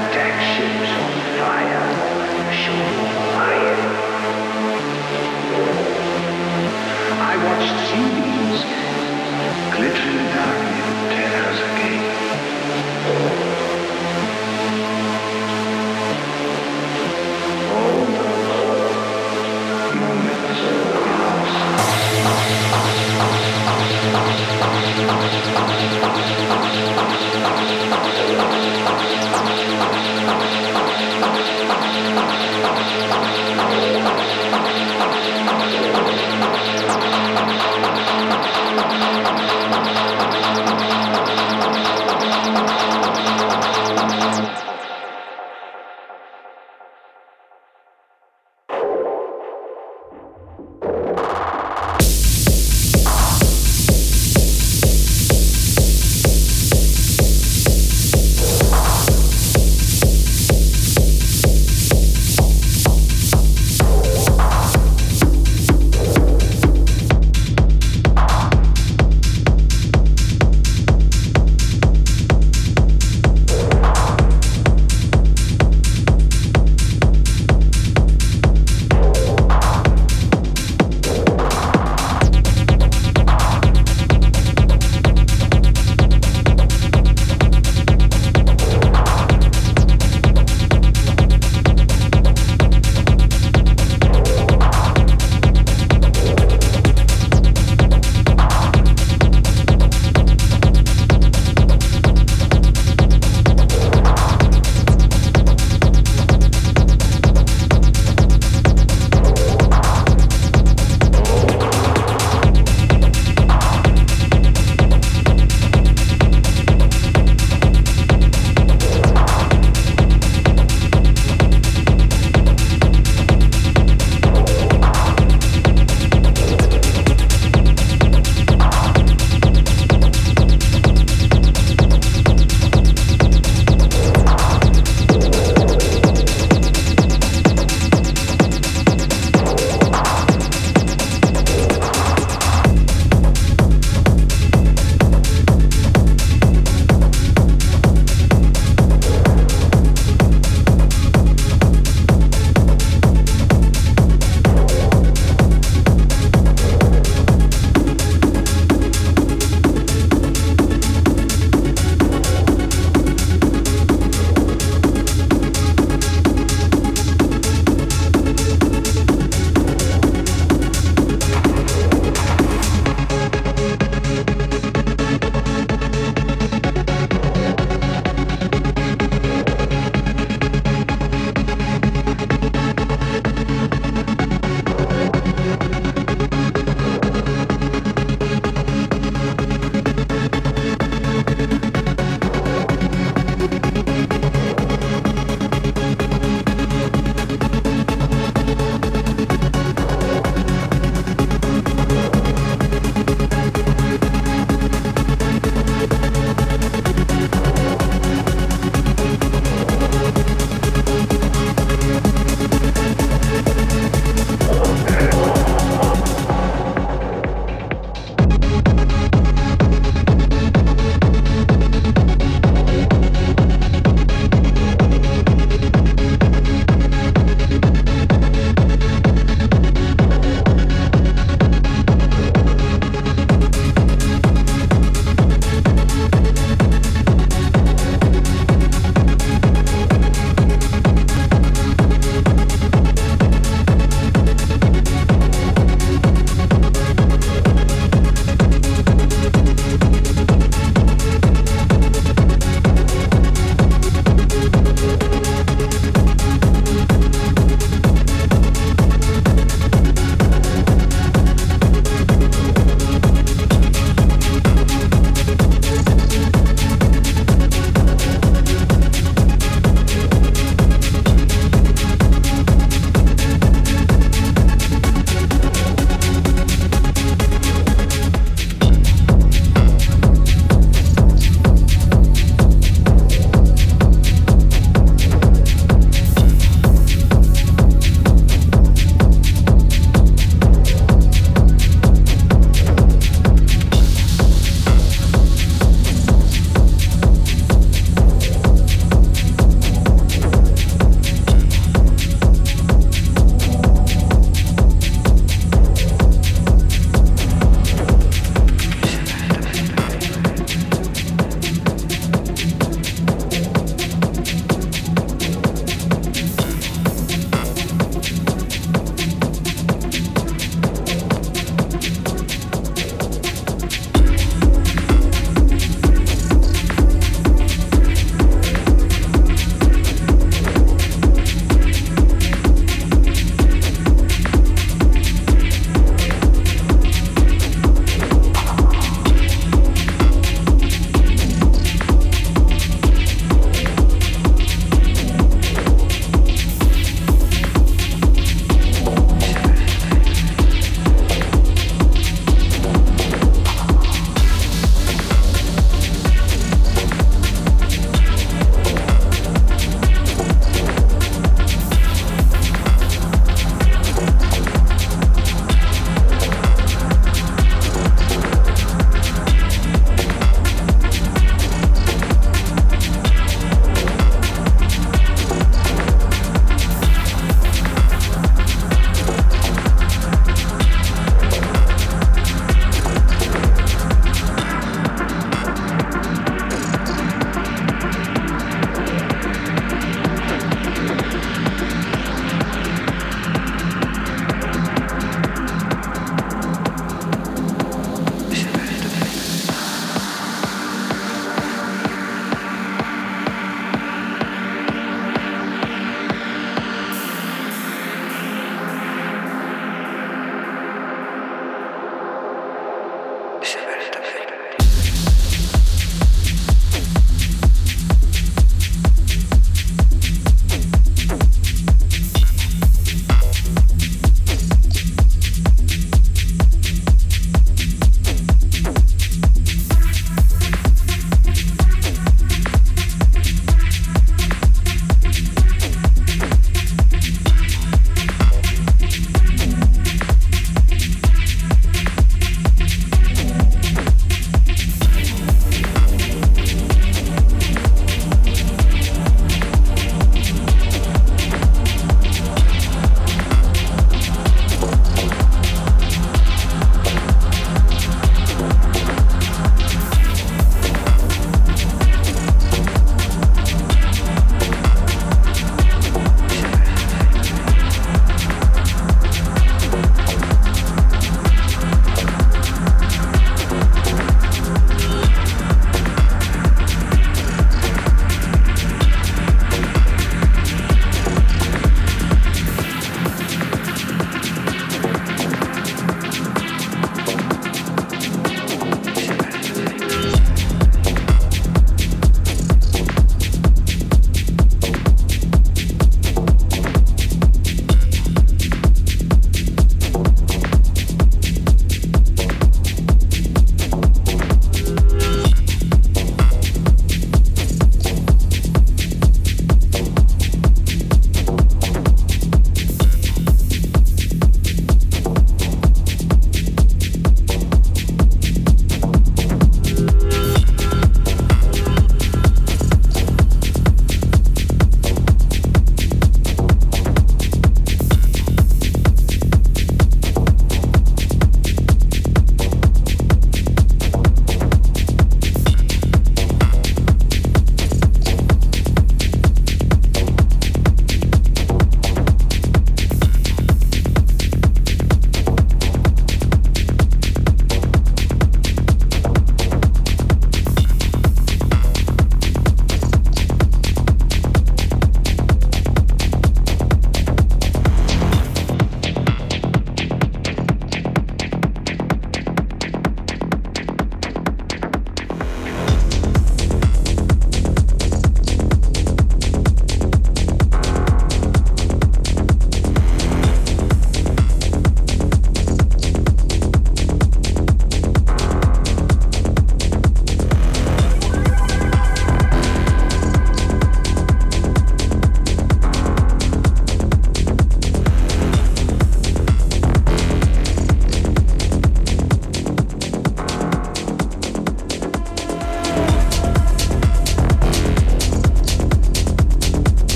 protection.